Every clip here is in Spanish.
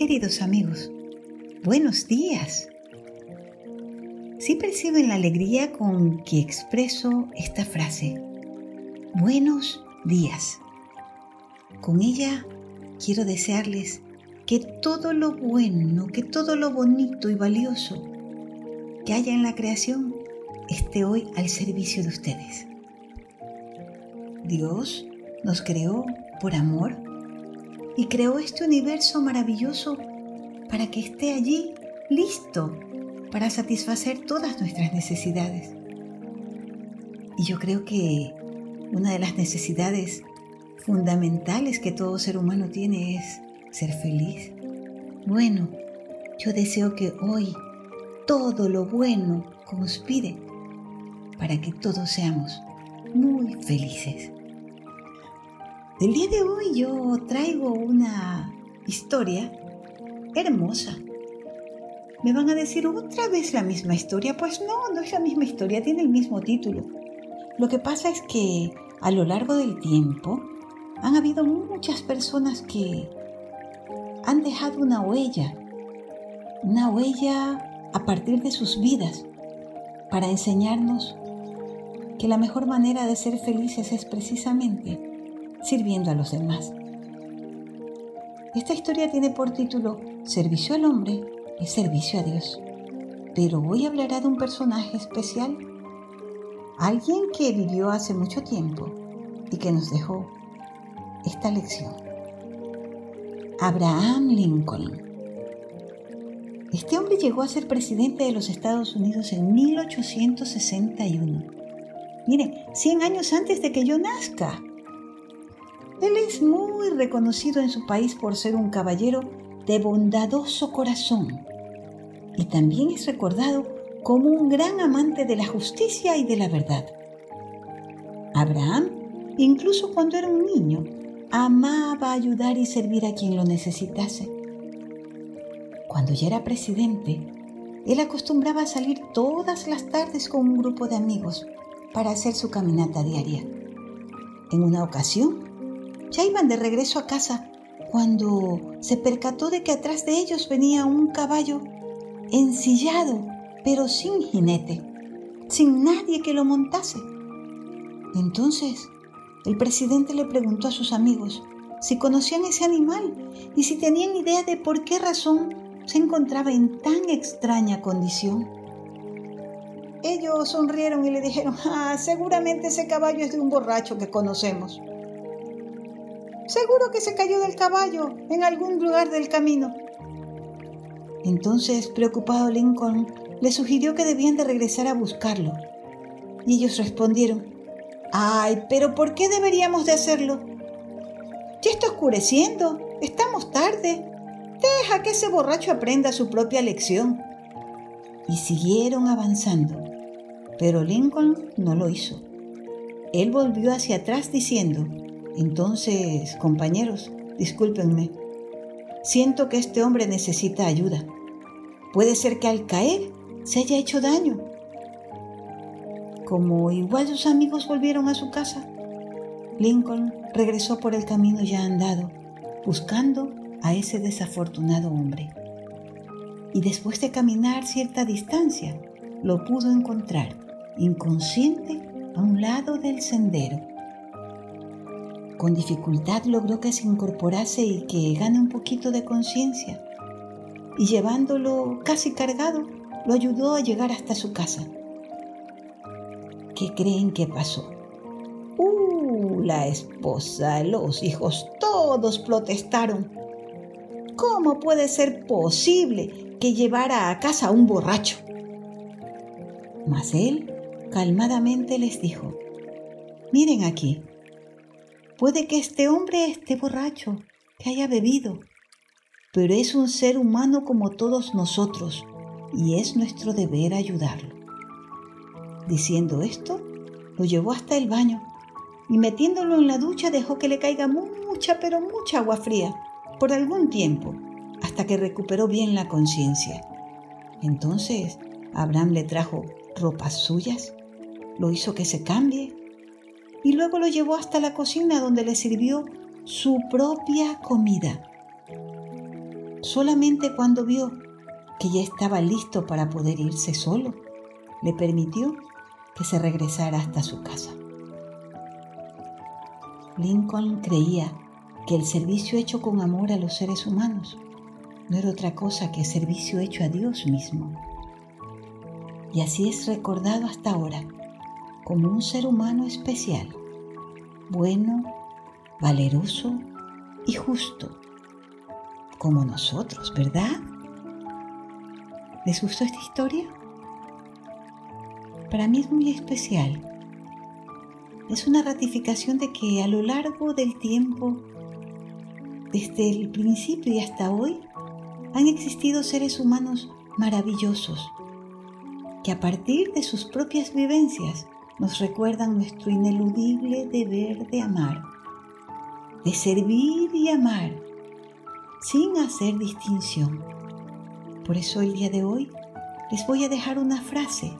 queridos amigos. Buenos días. Sí perciben la alegría con que expreso esta frase. Buenos días. Con ella quiero desearles que todo lo bueno, que todo lo bonito y valioso que haya en la creación esté hoy al servicio de ustedes. Dios nos creó por amor y creó este universo maravilloso para que esté allí listo para satisfacer todas nuestras necesidades. Y yo creo que una de las necesidades fundamentales que todo ser humano tiene es ser feliz. Bueno, yo deseo que hoy todo lo bueno conspire para que todos seamos muy felices. El día de hoy yo traigo una historia hermosa. Me van a decir otra vez la misma historia. Pues no, no es la misma historia, tiene el mismo título. Lo que pasa es que a lo largo del tiempo han habido muchas personas que han dejado una huella, una huella a partir de sus vidas para enseñarnos que la mejor manera de ser felices es precisamente sirviendo a los demás. Esta historia tiene por título Servicio al hombre y servicio a Dios. Pero hoy hablará de un personaje especial, alguien que vivió hace mucho tiempo y que nos dejó esta lección. Abraham Lincoln. Este hombre llegó a ser presidente de los Estados Unidos en 1861. Miren, 100 años antes de que yo nazca. Él es muy reconocido en su país por ser un caballero de bondadoso corazón y también es recordado como un gran amante de la justicia y de la verdad. Abraham, incluso cuando era un niño, amaba ayudar y servir a quien lo necesitase. Cuando ya era presidente, él acostumbraba a salir todas las tardes con un grupo de amigos para hacer su caminata diaria. En una ocasión, ya iban de regreso a casa cuando se percató de que atrás de ellos venía un caballo ensillado, pero sin jinete, sin nadie que lo montase. Entonces, el presidente le preguntó a sus amigos si conocían ese animal y si tenían idea de por qué razón se encontraba en tan extraña condición. Ellos sonrieron y le dijeron, ah, seguramente ese caballo es de un borracho que conocemos. Seguro que se cayó del caballo en algún lugar del camino. Entonces, preocupado Lincoln, le sugirió que debían de regresar a buscarlo. Y ellos respondieron, Ay, pero ¿por qué deberíamos de hacerlo? Ya está oscureciendo, estamos tarde. Deja que ese borracho aprenda su propia lección. Y siguieron avanzando, pero Lincoln no lo hizo. Él volvió hacia atrás diciendo, entonces, compañeros, discúlpenme. Siento que este hombre necesita ayuda. Puede ser que al caer se haya hecho daño. Como igual sus amigos volvieron a su casa, Lincoln regresó por el camino ya andado, buscando a ese desafortunado hombre. Y después de caminar cierta distancia, lo pudo encontrar, inconsciente, a un lado del sendero. Con dificultad logró que se incorporase y que gane un poquito de conciencia. Y llevándolo casi cargado, lo ayudó a llegar hasta su casa. ¿Qué creen que pasó? Uh, la esposa, los hijos, todos protestaron. ¿Cómo puede ser posible que llevara a casa a un borracho? Mas él calmadamente les dijo, miren aquí, Puede que este hombre esté borracho, que haya bebido, pero es un ser humano como todos nosotros y es nuestro deber ayudarlo. Diciendo esto, lo llevó hasta el baño y metiéndolo en la ducha dejó que le caiga mucha, pero mucha agua fría por algún tiempo, hasta que recuperó bien la conciencia. Entonces Abraham le trajo ropas suyas, lo hizo que se cambie y luego lo llevó hasta la cocina donde le sirvió su propia comida. Solamente cuando vio que ya estaba listo para poder irse solo, le permitió que se regresara hasta su casa. Lincoln creía que el servicio hecho con amor a los seres humanos no era otra cosa que servicio hecho a Dios mismo. Y así es recordado hasta ahora como un ser humano especial, bueno, valeroso y justo, como nosotros, ¿verdad? ¿Les gustó esta historia? Para mí es muy especial. Es una ratificación de que a lo largo del tiempo, desde el principio y hasta hoy, han existido seres humanos maravillosos que a partir de sus propias vivencias nos recuerdan nuestro ineludible deber de amar, de servir y amar, sin hacer distinción. Por eso el día de hoy les voy a dejar una frase,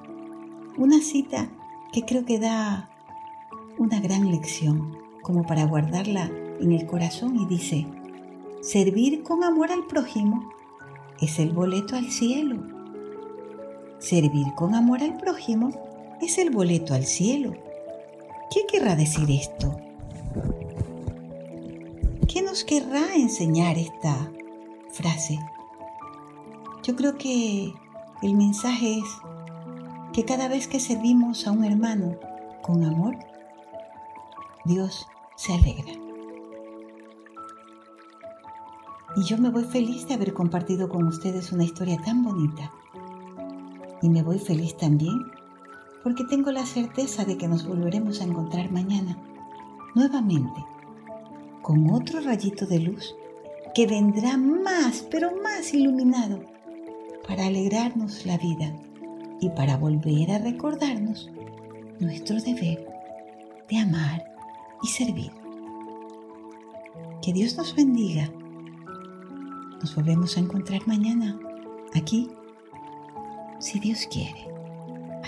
una cita que creo que da una gran lección, como para guardarla en el corazón y dice, servir con amor al prójimo es el boleto al cielo. Servir con amor al prójimo es el boleto al cielo. ¿Qué querrá decir esto? ¿Qué nos querrá enseñar esta frase? Yo creo que el mensaje es que cada vez que servimos a un hermano con amor, Dios se alegra. Y yo me voy feliz de haber compartido con ustedes una historia tan bonita. Y me voy feliz también porque tengo la certeza de que nos volveremos a encontrar mañana, nuevamente, con otro rayito de luz que vendrá más, pero más iluminado, para alegrarnos la vida y para volver a recordarnos nuestro deber de amar y servir. Que Dios nos bendiga. Nos volvemos a encontrar mañana, aquí, si Dios quiere.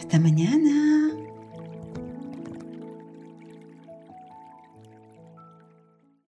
Hasta mañana.